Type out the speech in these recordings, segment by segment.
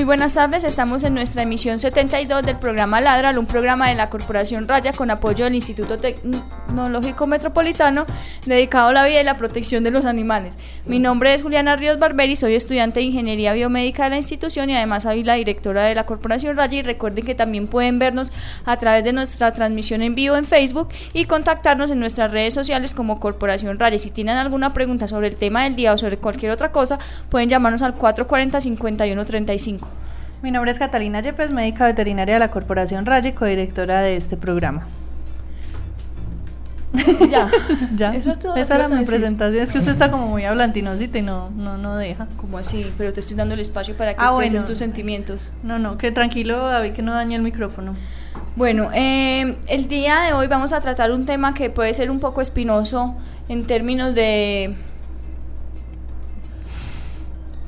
Muy buenas tardes, estamos en nuestra emisión 72 del programa Ladral, un programa de la Corporación Raya con apoyo del Instituto Tecnológico Metropolitano dedicado a la vida y la protección de los animales. Mi nombre es Juliana Ríos Barberi, soy estudiante de Ingeniería Biomédica de la institución y además soy la directora de la Corporación Raya y recuerden que también pueden vernos a través de nuestra transmisión en vivo en Facebook y contactarnos en nuestras redes sociales como Corporación Raya. Si tienen alguna pregunta sobre el tema del día o sobre cualquier otra cosa, pueden llamarnos al 440 5135. Mi nombre es Catalina Yepes, médica veterinaria de la Corporación Raya y codirectora de este programa. Ya, ya. Eso es todo Esa era mi decir. presentación. Es que usted está como muy hablantinosita y no, no, no deja. ¿Cómo así? Pero te estoy dando el espacio para que Ah, expreses bueno. tus sentimientos. No, no, que tranquilo, David, que no dañe el micrófono. Bueno, eh, el día de hoy vamos a tratar un tema que puede ser un poco espinoso en términos de...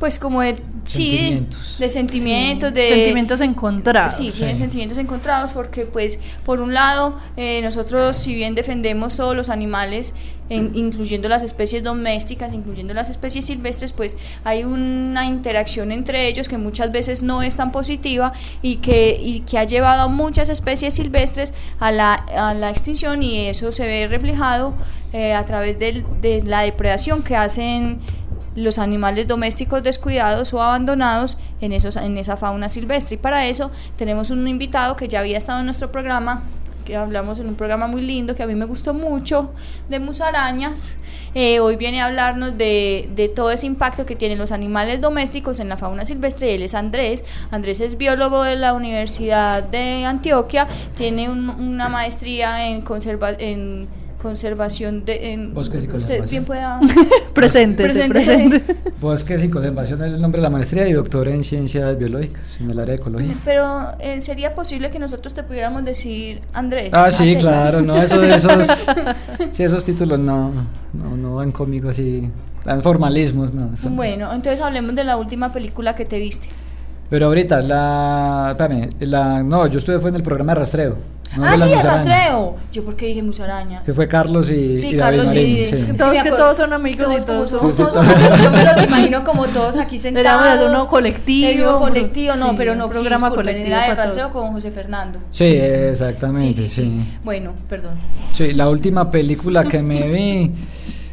Pues como de... Sí, de sentimientos, de... Sentimientos encontrados. Sí, tienen Sí. sentimientos encontrados porque, pues, por un lado, eh, nosotros, si bien defendemos todos los animales, en- incluyendo las especies domésticas, incluyendo las especies silvestres, pues hay una interacción entre ellos que muchas veces no es tan positiva y que, y que ha llevado a muchas especies silvestres a la, a la extinción y eso se ve reflejado eh, a través del- de la depredación que hacen los animales domésticos descuidados o abandonados en, esos, en esa fauna silvestre. Y para eso tenemos un invitado que ya había estado en nuestro programa, que hablamos en un programa muy lindo que a mí me gustó mucho, de musarañas. Eh, hoy viene a hablarnos de, de todo ese impacto que tienen los animales domésticos en la fauna silvestre. Él es Andrés. Andrés es biólogo de la Universidad de Antioquia, tiene un- una maestría en, conserva en conservación de... En, Bosques y Usted conservación. bien pueda... Presente, Presente. Bosques y conservación es el nombre de la maestría y doctor en ciencias biológicas en el área de ecología. Pero eh, sería posible que nosotros te pudiéramos decir Andrés. Ah, sí, claro, no, eso, esos, sí, esos títulos no, no, no van conmigo así, dan formalismos, no. Bueno, entonces hablemos de la última película que te viste. Pero ahorita, la, espérame, la, no, yo estuve fue en el programa de rastreo. No ah, sí, el rastreo. Yo porque dije musaraña. Que fue Carlos y, Sí, y David Carlos y- Marín, sí. Todos que todos son amigos y Todos, todos como son- somos todos amigos, yo me los imagino como todos aquí sentados. Hacer uno colectivo. Colectivo, no, Sí, pero no, programa sí, colectivo era de rastreo todos. con José Fernando. Sí, exactamente, sí. Bueno, perdón. Sí, la última película que me vi,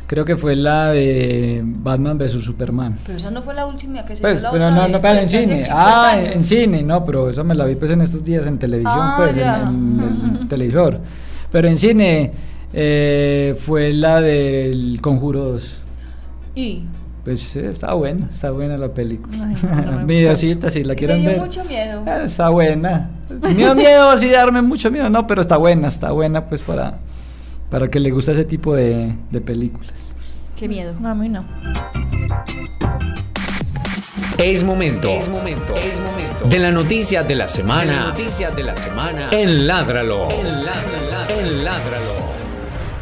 creo que fue la de Batman vs Superman. Pero esa no fue la última que se Pues, dio la pero no, no, pero en cine. 50 Ah, en, cine, no, pero eso me la vi pues en estos días en televisión, Ah, pues, en- ya. en, el televisor. Pero en cine eh, fue la del Conjuro 2. Y Pues sí, está buena, está buena la película. No, Videocita, si la quieren ver. mucho miedo. Ah, Está buena. Me dio miedo así darme mucho miedo, no, pero está buena, está buena pues para, para que le guste ese tipo de, de películas. Qué miedo. No, a mí no. Es momento. Es momento. Es momento. De la noticia de la semana. de la semana. En Ládralo. En Ládralo. En Ládralo.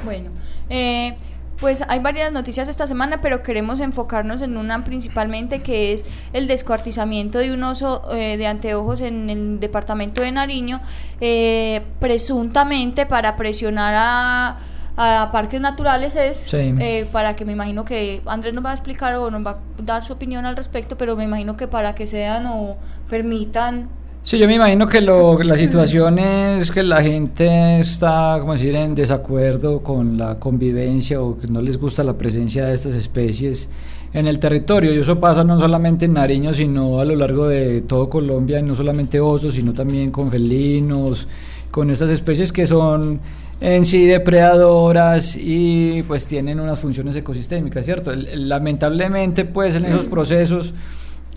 Bueno, eh, pues hay varias noticias esta semana, pero queremos enfocarnos en una principalmente que es el descuartizamiento de un oso eh, de anteojos en el departamento de Nariño, eh, presuntamente para presionar a, a parques naturales es, Sí. eh, para que me imagino que Andrés nos va a explicar o nos va a dar su opinión al respecto, pero me imagino que para que sean o permitan Sí, yo me imagino que lo, la situación es que la gente está, como decir, en desacuerdo con la convivencia o que no les gusta la presencia de estas especies en el territorio. Y eso pasa no solamente en Nariño, sino a lo largo de todo Colombia, no solamente osos, sino también con felinos, con estas especies que son en sí depredadoras y pues tienen unas funciones ecosistémicas, ¿cierto? Lamentablemente, pues en esos procesos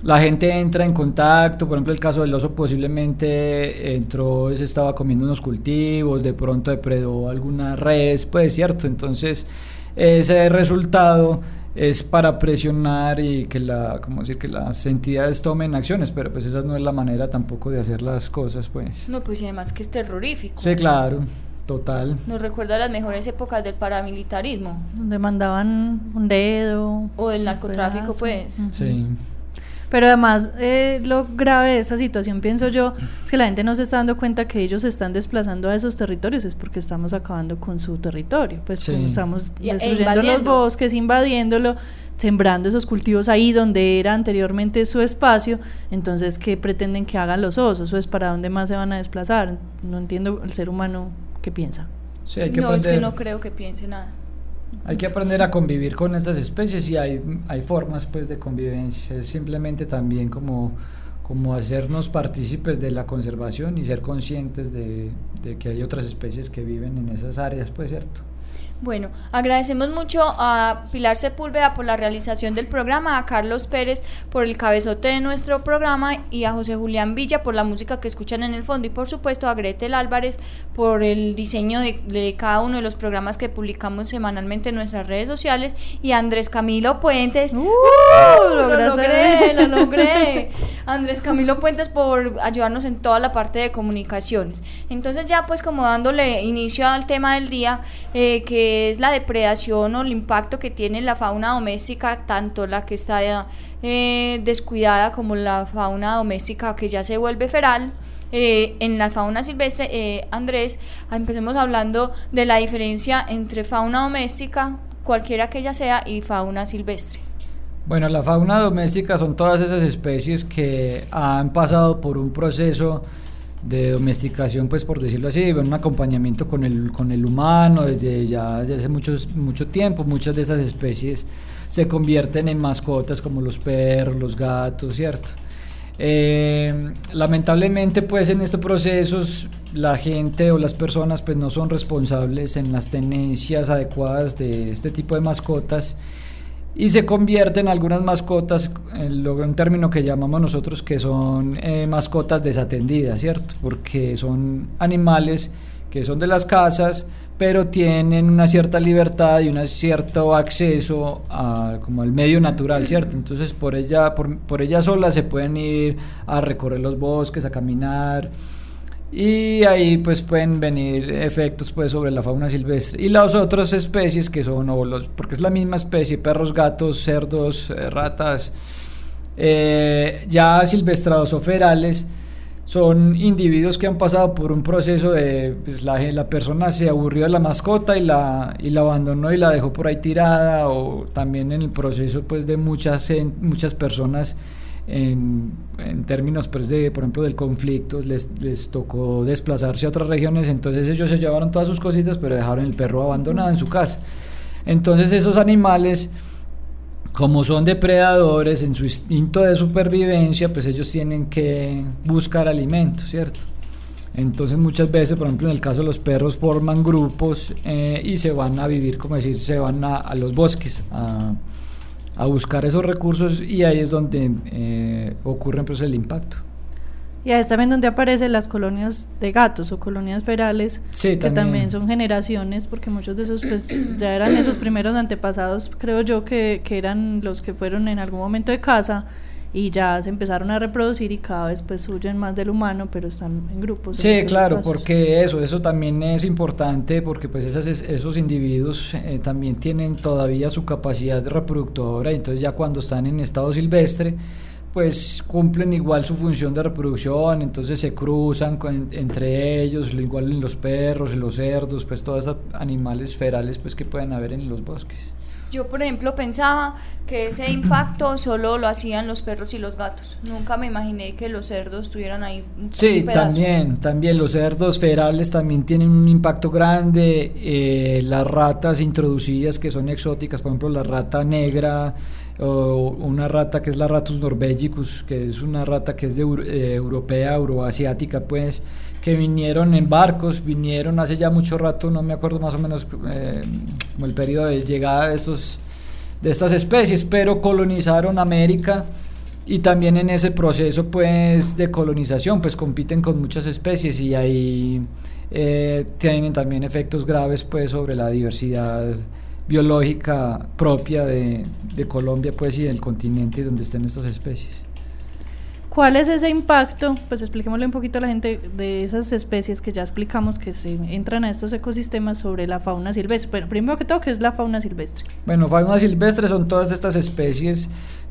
la gente entra en contacto, por ejemplo el caso del oso posiblemente entró, se estaba comiendo unos cultivos, de pronto depredó alguna res, pues cierto, entonces ese resultado es para presionar y que la como decir que las entidades tomen acciones pero pues esa no es la manera tampoco de hacer las cosas pues. No pues y además que es terrorífico. Sí claro total. Nos recuerda las mejores épocas del paramilitarismo. Donde mandaban un dedo o del narcotráfico pues. Sí pero además, eh, lo grave de esta situación, pienso yo, es que la gente no se está dando cuenta que ellos se están desplazando a esos territorios, es porque estamos acabando con su territorio, pues estamos e destruyendo los bosques, invadiéndolo, sembrando esos cultivos ahí donde era anteriormente su espacio, entonces, ¿qué pretenden que hagan los osos? ¿O es para dónde más se van a desplazar? No entiendo el ser humano qué piensa. Sí, hay que no, es que no creo que piense nada. Hay que aprender a convivir con estas especies y hay, hay formas pues de convivencia. Es simplemente también como, como hacernos partícipes de la conservación y ser conscientes de, de que hay otras especies que viven en esas áreas, pues cierto. Bueno, agradecemos mucho a Pilar Sepúlveda por la realización del programa, a Carlos Pérez por el cabezote de nuestro programa y a José Julián Villa por la música que escuchan en el fondo y por supuesto a Gretel Álvarez por el diseño de, cada uno de los programas que publicamos semanalmente en nuestras redes sociales y a Andrés Camilo Puentes. ¡Uh! lo logré, lo logré. Andrés Camilo Puentes por ayudarnos en toda la parte de comunicaciones. Entonces ya pues como dándole inicio al tema del día, eh, que es la depredación o el impacto que tiene la fauna doméstica, tanto la que está eh, descuidada como la fauna doméstica que ya se vuelve feral. Eh, en la fauna silvestre, eh, Andrés, empecemos hablando de la diferencia entre fauna doméstica, cualquiera que ella sea, y fauna silvestre. Bueno, la fauna doméstica son todas esas especies que han pasado por un proceso de domesticación, pues por decirlo así, un acompañamiento con el, con el humano desde ya desde hace muchos, mucho tiempo. Muchas de estas especies se convierten en mascotas como los perros, los gatos, ¿cierto? Eh, lamentablemente, pues en estos procesos la gente o las personas pues no son responsables en las tenencias adecuadas de este tipo de mascotas y se convierten algunas mascotas en un término que llamamos nosotros que son eh, mascotas desatendidas, ¿cierto? Porque son animales que son de las casas, pero tienen una cierta libertad y un cierto acceso a, como al medio natural, ¿cierto? Entonces por ella, por, por ella sola se pueden ir a recorrer los bosques, a caminar, y ahí pues pueden venir efectos pues sobre la fauna silvestre. Y las otras especies que son los porque es la misma especie perros gatos cerdos eh, ratas eh, ya silvestrados o ferales son individuos que han pasado por un proceso de pues, la, la persona se aburrió de la mascota y la, y la abandonó y la dejó por ahí tirada o también en el proceso pues de muchas muchas personas en, en, términos, pues, de, por ejemplo, del conflicto, les, les, tocó desplazarse a otras regiones, entonces ellos se llevaron todas sus cositas, pero dejaron el perro abandonado en su casa. Entonces esos animales, como son depredadores, en su instinto de supervivencia, pues ellos tienen que buscar alimento, ¿cierto? Entonces muchas veces, por ejemplo, en el caso de los perros, forman grupos eh, y se van a vivir, como decir, se van a, a los bosques, a a buscar esos recursos y ahí es donde eh, ocurre pues, el impacto. Y ahí es también donde aparecen las colonias de gatos o colonias ferales, que también. son generaciones, porque muchos de esos pues ya eran esos primeros antepasados, creo yo, que, que eran los que fueron en algún momento de casa y ya se empezaron a reproducir y cada vez pues huyen más del humano, pero están en grupos. Sí, claro, porque eso, eso también es importante porque pues esas, esos individuos eh, también tienen todavía su capacidad reproductora, y entonces ya cuando están en estado silvestre, pues cumplen igual su función de reproducción, entonces se cruzan entre ellos, igual en los perros, los cerdos, pues todos esos animales ferales pues que pueden haber en los bosques. Yo, por ejemplo, pensaba que ese impacto solo lo hacían los perros y los gatos. Nunca me imaginé que los cerdos estuvieran ahí. sí, también, también los cerdos ferales también tienen un impacto grande. Eh, las ratas introducidas que son exóticas, por ejemplo, la rata negra o una rata que es la Ratus norvegicus, que es una rata que es de eh, europea, euroasiática, pues que vinieron en barcos, vinieron hace ya mucho rato, no me acuerdo más o menos eh, como el periodo de llegada de, estos, de estas especies, pero colonizaron América y también en ese proceso pues de colonización pues compiten con muchas especies y ahí eh, tienen también efectos graves pues sobre la diversidad biológica propia de, de Colombia pues y del continente donde estén estas especies. ¿Cuál es ese impacto? Pues expliquémosle un poquito a la gente de esas especies que ya explicamos que se entran a estos ecosistemas sobre la fauna silvestre. Pero primero que todo, ¿qué es la fauna silvestre? Bueno, fauna silvestre son todas estas especies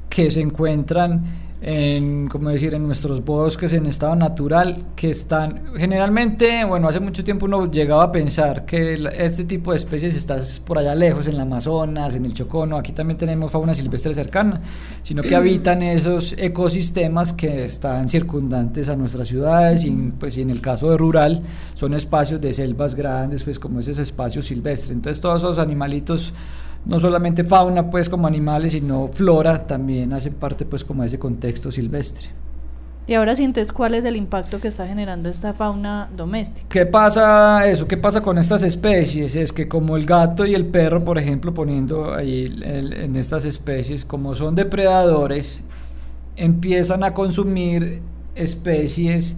que se encuentran en, como decir, en nuestros bosques en estado natural, que están generalmente, bueno, hace mucho tiempo uno llegaba a pensar que este tipo de especies está por allá lejos, en el Amazonas, en el Chocono, aquí también tenemos fauna silvestre cercana, sino que habitan esos ecosistemas que están circundantes a nuestras ciudades y, pues, y en el caso de rural son espacios de selvas grandes, pues como ese espacio silvestre. Entonces todos esos animalitos no solamente fauna pues como animales, sino flora también hacen parte pues como de ese contexto silvestre. Y ahora sí, entonces, ¿cuál es el impacto que está generando esta fauna doméstica? ¿Qué pasa eso? ¿Qué pasa con estas especies? Es que como el gato y el perro, por ejemplo, poniendo ahí en estas especies, como son depredadores, empiezan a consumir especies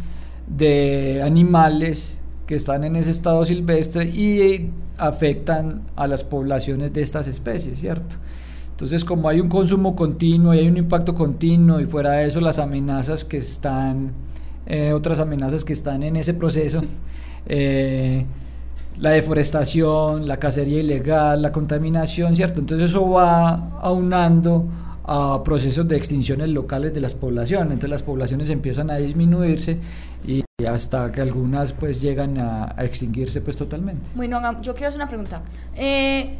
de animales que están en ese estado silvestre y afectan a las poblaciones de estas especies, ¿cierto? Entonces, como hay un consumo continuo y hay un impacto continuo y fuera de eso las amenazas que están, eh, otras amenazas que están en ese proceso, eh, la deforestación, la cacería ilegal, la contaminación, ¿cierto? Entonces eso va aunando a procesos de extinciones locales de las poblaciones, entonces las poblaciones empiezan a disminuirse y hasta que algunas pues llegan a, extinguirse pues totalmente. Bueno, yo quiero hacer una pregunta. Eh,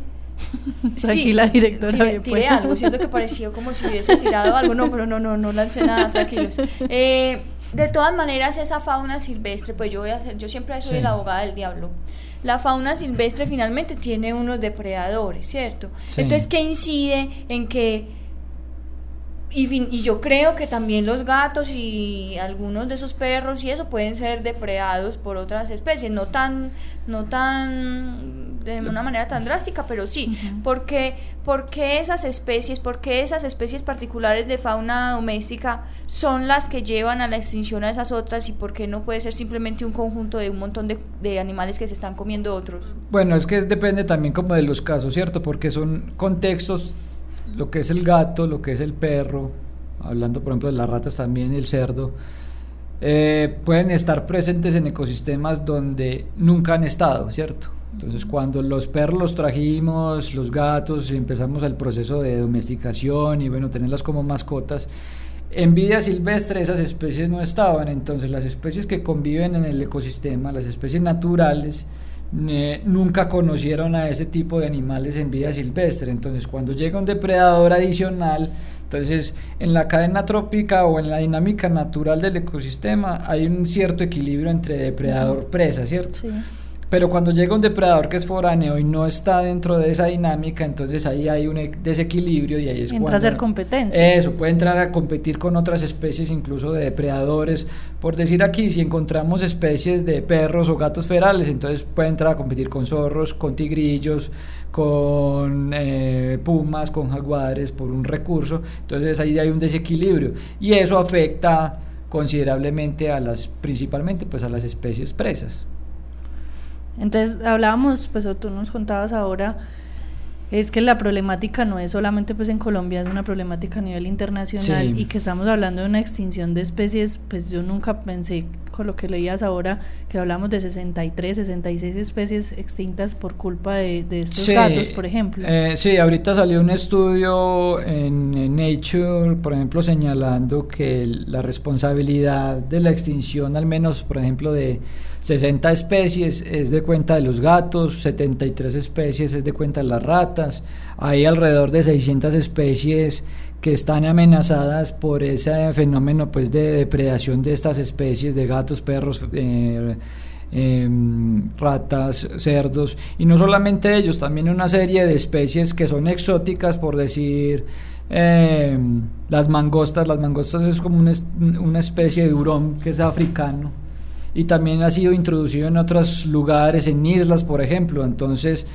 Tranquila, directora. Tiré, tiré algo, siento que pareció como si hubiese tirado algo, no, pero no, no, no lancé nada, tranquilos. Eh, de todas maneras, esa fauna silvestre, pues yo voy a hacer, yo siempre soy la abogada del diablo. La fauna silvestre finalmente tiene unos depredadores, ¿cierto? Entonces, ¿qué incide en que y, y, yo creo que también los gatos y algunos de esos perros y eso pueden ser depredados por otras especies, no tan, no tan de una manera tan drástica, pero sí. porque, porque esas especies, porque esas especies particulares de fauna doméstica son las que llevan a la extinción a esas otras y por qué no puede ser simplemente un conjunto de un montón de, de animales que se están comiendo otros? Bueno, es que depende también como de los casos, ¿cierto? Porque son contextos lo que es el gato, lo que es el perro, hablando por ejemplo de las ratas también, el cerdo, eh, pueden estar presentes en ecosistemas donde nunca han estado, ¿cierto? Entonces cuando los perros los trajimos, los gatos, y empezamos el proceso de domesticación y bueno, tenerlas como mascotas, en vida silvestre esas especies no estaban, entonces las especies que conviven en el ecosistema, las especies naturales, nunca conocieron a ese tipo de animales en vida silvestre. Entonces, cuando llega un depredador adicional, entonces en la cadena trópica o en la dinámica natural del ecosistema hay un cierto equilibrio entre depredador-presa, ¿cierto? Sí. Pero cuando llega un depredador que es foráneo y no está dentro de esa dinámica, entonces ahí hay un e, desequilibrio y ahí es Entra a hacer competencia. Eso, puede entrar a competir con otras especies, incluso de depredadores. Por decir aquí, si encontramos especies de perros o gatos ferales, entonces puede entrar a competir con zorros, con tigrillos, con eh, pumas, con jaguares, por un recurso. Entonces ahí hay un desequilibrio y eso afecta considerablemente a las, principalmente pues a las especies presas. Entonces hablábamos, pues tú nos contabas ahora, es que la problemática no es solamente pues en Colombia, es una problemática a nivel internacional y que estamos hablando de una extinción de especies, pues yo nunca pensé con lo que leías ahora, que hablamos de 63, 66 especies extintas por culpa de, estos gatos, por ejemplo. Eh, sí, ahorita salió un estudio en, Nature, por ejemplo, señalando que la responsabilidad de la extinción, al menos, por ejemplo, de 60 especies es de cuenta de los gatos, 73 especies es de cuenta de las ratas, hay alrededor de 600 especies que están amenazadas por ese fenómeno pues de depredación de estas especies de gatos, perros, eh, em, ratas, cerdos. Y no solamente ellos, también una serie de especies que son exóticas por decir em, las mangostas, las mangostas es como una, una especie de hurón que es africano y también ha sido introducido en otros lugares, en islas por ejemplo, entonces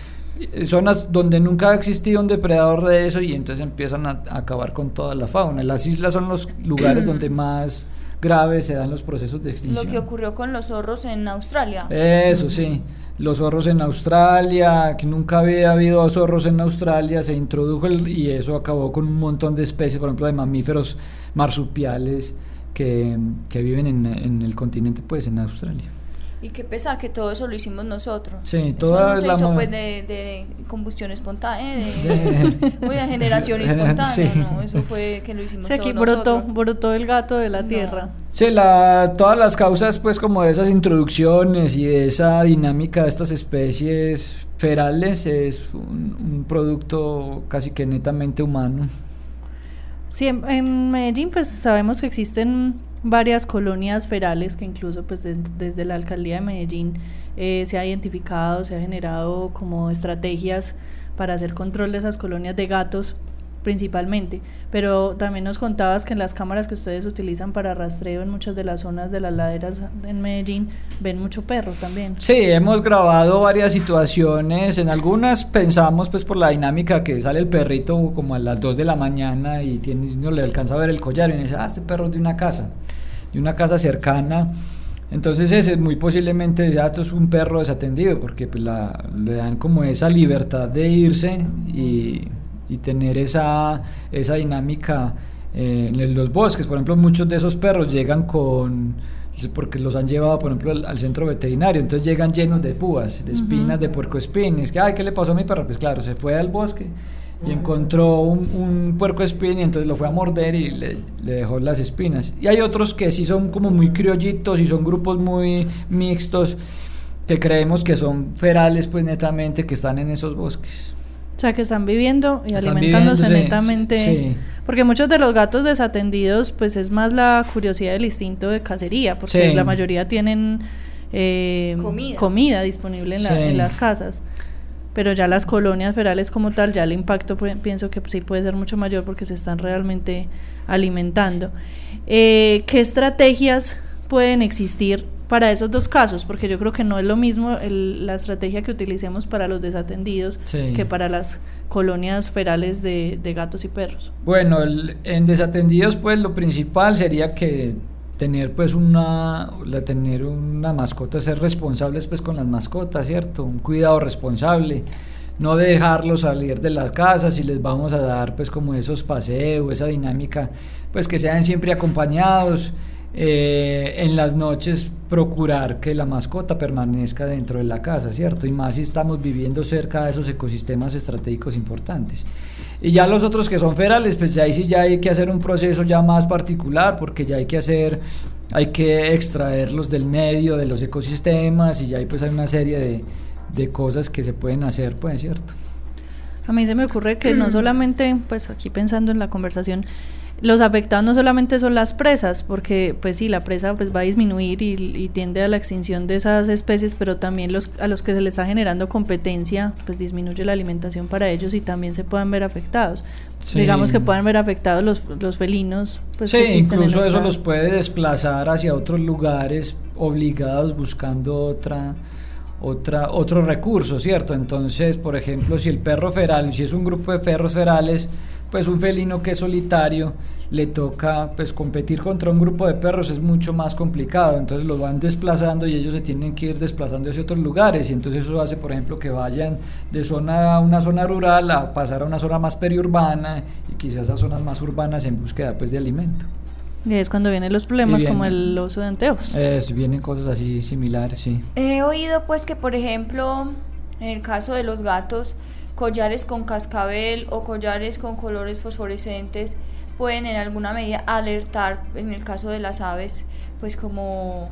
zonas donde nunca ha existido un depredador de eso y entonces empiezan a, acabar con toda la fauna. Las islas son los lugares donde más graves se dan los procesos de extinción. Lo que ocurrió con los zorros en Australia. Eso sí. los zorros en Australia, que nunca había habido zorros en Australia, se introdujo y eso acabó con un montón de especies, por ejemplo, de mamíferos marsupiales que, que viven en, en el continente, pues en Australia. Y qué pesar que todo eso lo hicimos nosotros. Sí, toda eso no se hizo pues de, de, combustión espontánea, de, de, generación espontánea, no, eso fue que lo hicimos sí, aquí brotó, brotó el gato de la tierra. Sí, la, todas las causas pues como de esas introducciones y de esa dinámica de estas especies ferales es un, un producto casi que netamente humano. Sí, en, Medellín pues sabemos que existen varias colonias ferales que incluso pues desde la alcaldía de Medellín eh, se ha identificado, se ha generado como estrategias para hacer control de esas colonias de gatos principalmente, pero también nos contabas que en las cámaras que ustedes utilizan para rastreo en muchas de las zonas de las laderas en Medellín ven mucho perro también. Sí, hemos grabado varias situaciones, en algunas pensamos pues por la dinámica que sale el perrito como a las 2 de la mañana y tiene, no le alcanza a ver el collar y dice, ah, este perro es de una casa, de una casa cercana. Entonces ese muy posiblemente ya esto es un perro desatendido porque pues la, le dan como esa libertad de irse y y tener esa, esa dinámica eh, en los bosques. Por ejemplo, muchos de esos perros llegan con porque los han llevado, por ejemplo, al, centro veterinario, entonces llegan llenos de púas, de espinas, de puercoespín. Es que, ay, ¿qué le pasó a mi perro? Pues claro, se fue al bosque y encontró un, un puercoespín y entonces lo fue a morder y le, le, dejó las espinas. Y hay otros que sí son como muy criollitos y son grupos muy mixtos que creemos que son ferales, pues netamente, que están en esos bosques. O sea, que están viviendo y alimentándose netamente. Porque muchos de los gatos desatendidos, pues es más la curiosidad del instinto de cacería, porque la mayoría tienen eh, comida. disponible en, las casas. Pero ya las colonias ferales como tal, ya el impacto pienso que sí puede ser mucho mayor porque se están realmente alimentando. Eh, ¿Qué estrategias pueden existir para esos dos casos, porque yo creo que no es lo mismo la estrategia que utilicemos para los desatendidos que para las colonias ferales de, gatos y perros. Bueno, en desatendidos pues lo principal sería que tener pues una tener una mascota ser responsables pues con las mascotas cierto un cuidado responsable no dejarlos salir de las casas y les vamos a dar pues como esos paseos esa dinámica pues que sean siempre acompañados eh, en las noches procurar que la mascota permanezca dentro de la casa, ¿cierto? Y más si estamos viviendo cerca de esos ecosistemas estratégicos importantes. Y ya los otros que son ferales, pues ahí sí ya hay que hacer un proceso ya más particular, porque ya hay que hacer, hay que extraerlos del medio, de los ecosistemas, y ya hay pues hay una serie de, de cosas que se pueden hacer, pues, ¿cierto? A mí se me ocurre que no solamente, pues aquí pensando en la conversación, los afectados no solamente son las presas, porque pues sí, la presa pues va a disminuir y, tiende a la extinción de esas especies, pero también los, a los que se les está generando competencia, pues disminuye la alimentación para ellos y también se puedan ver afectados. Digamos que puedan ver afectados los, los felinos. Pues, sí, incluso eso los puede desplazar hacia otros lugares obligados buscando otra otra, otro recurso, ¿cierto? Entonces, por ejemplo, si el perro feral, si es un grupo de perros ferales, pues un felino que es solitario le toca pues competir contra un grupo de perros es mucho más complicado, entonces lo van desplazando y ellos se tienen que ir desplazando hacia otros lugares y entonces eso hace por ejemplo que vayan de zona a una zona rural a pasar a una zona más periurbana y quizás a zonas más urbanas en búsqueda pues de alimento. Y es cuando vienen los problemas como el oso de anteojos. vienen cosas así similares, sí. He oído pues que por ejemplo en el caso de los gatos collares con cascabel o collares con colores fosforescentes pueden en alguna medida alertar, en el caso de las aves, pues como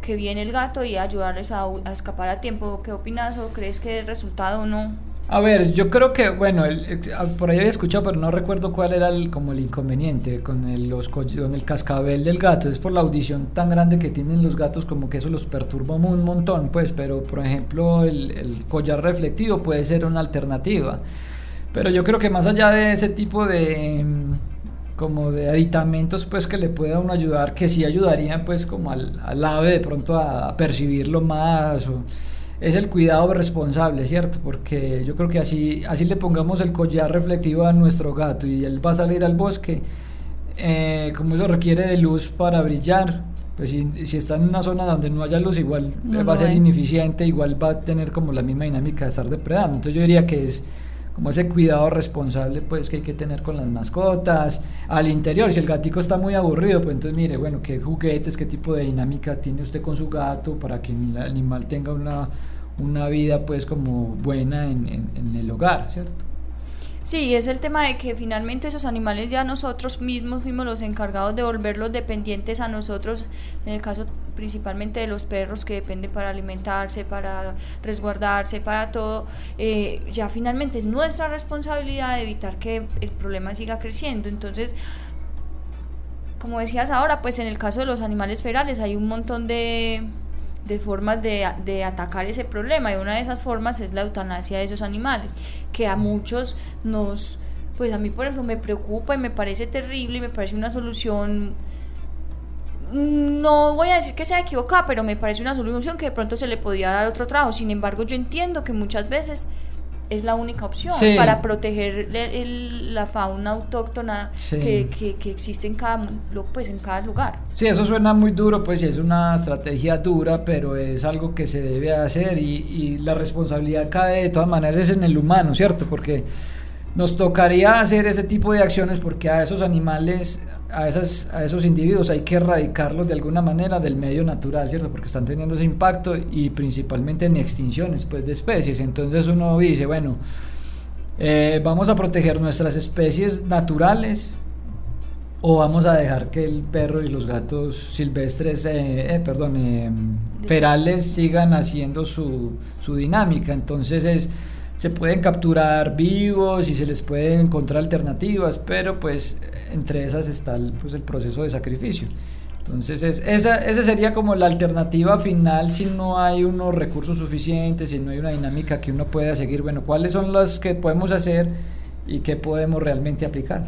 que viene el gato y ayudarles a, escapar a tiempo. ¿Qué opinas o crees que el resultado no? A ver, yo creo que, bueno, por ahí había escuchado, pero no recuerdo cuál era el, como el inconveniente con el, los, con el cascabel del gato. Es por la audición tan grande que tienen los gatos, como que eso los perturba un montón, pues. Pero, por ejemplo, el, el collar reflectivo puede ser una alternativa. Pero yo creo que más allá de ese tipo de como de aditamentos pues que le pueda uno ayudar que sí ayudarían pues como al, al ave de pronto a, a percibirlo más o, es el cuidado responsable, ¿cierto? Porque yo creo que así, así le pongamos el collar reflectivo a nuestro gato y él va a salir al bosque, eh, como eso requiere de luz para brillar, pues si, si, está en una zona donde no haya luz, igual va a ser ineficiente, igual va a tener como la misma dinámica de estar depredando. Entonces yo diría que es como ese cuidado responsable pues que hay que tener con las mascotas, al interior, si el gatico está muy aburrido, pues entonces mire, bueno, qué juguetes, qué tipo de dinámica tiene usted con su gato para que el animal tenga una, una vida pues como buena en, en el hogar, ¿cierto? Sí, es el tema de que finalmente esos animales ya nosotros mismos fuimos los encargados de volverlos dependientes a nosotros, en el caso principalmente de los perros que dependen para alimentarse, para resguardarse, para todo, eh, ya finalmente es nuestra responsabilidad evitar que el problema siga creciendo. Entonces, como decías ahora, pues en el caso de los animales ferales hay un montón de de formas de, de, atacar ese problema y una de esas formas es la eutanasia de esos animales, que a muchos nos, pues a mí por ejemplo me preocupa y me parece terrible y me parece una solución, no voy a decir que sea equivocada, pero me parece una solución que de pronto se le podía dar otro trabajo, sin embargo yo entiendo que muchas veces es la única opción para proteger la fauna autóctona que, que, existe en cada, pues, en cada lugar. Sí, eso suena muy duro, pues es una estrategia dura, pero es algo que se debe hacer y, y la responsabilidad cae de todas maneras es en el humano, ¿cierto? Porque nos tocaría hacer ese tipo de acciones porque a esos animales a, esas, a esos individuos hay que erradicarlos de alguna manera del medio natural, ¿cierto? Porque están teniendo ese impacto y principalmente en extinciones pues, de especies. Entonces uno dice, bueno, eh, vamos a proteger nuestras especies naturales o vamos a dejar que el perro y los gatos silvestres, eh, eh, perdón, ferales sigan haciendo su, su dinámica. Entonces es se pueden capturar vivos y se les pueden encontrar alternativas, pero pues entre esas está el, pues, el proceso de sacrificio. Entonces es, esa, esa sería como la alternativa final si no hay unos recursos suficientes, si no hay una dinámica que uno pueda seguir. Bueno, ¿cuáles son las que podemos hacer y qué podemos realmente aplicar?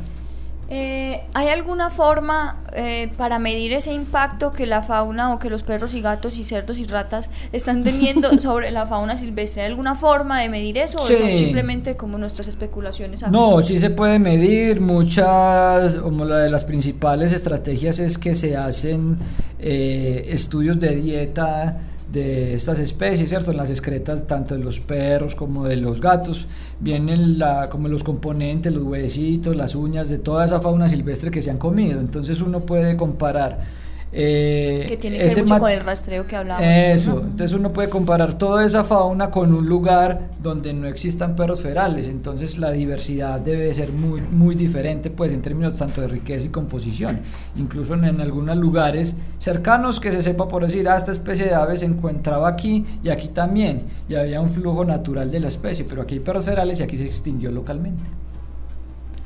Eh, ¿Hay alguna forma eh, para medir ese impacto que la fauna o que los perros y gatos y cerdos y ratas están teniendo sobre la fauna silvestre? ¿Hay alguna forma de medir eso o son simplemente como nuestras especulaciones? No, sí se puede medir. Muchas, como la de las principales estrategias es que se hacen eh, estudios de dieta de estas especies, ¿cierto? En las excretas tanto de los perros como de los gatos, vienen la, como los componentes, los huesitos, las uñas de toda esa fauna silvestre que se han comido. Entonces uno puede comparar eh, que tiene que ver mucho con el rastreo que hablábamos. Eso, entonces uno puede comparar toda esa fauna con un lugar donde no existan perros ferales, entonces la diversidad debe ser muy, muy diferente pues en términos tanto de riqueza y composición, incluso en, algunos lugares cercanos que se sepa por decir, ah, esta especie de ave se encontraba aquí y aquí también, y había un flujo natural de la especie, pero aquí hay perros ferales y aquí se extinguió localmente,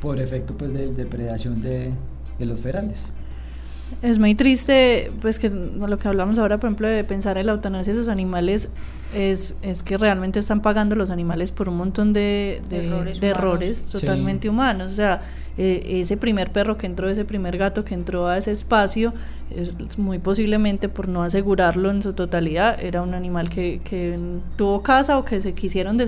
por efecto pues de depredación de, de los ferales. Es muy triste, pues que lo que hablamos ahora, por ejemplo, de pensar en la eutanasia de esos animales, es, es que realmente están pagando los animales por un montón de, errores, totalmente humanos. O sea, eh, ese primer perro que entró, ese primer gato que entró a ese espacio, es, muy posiblemente por no asegurarlo en su totalidad, era un animal que, que tuvo casa o que se quisieron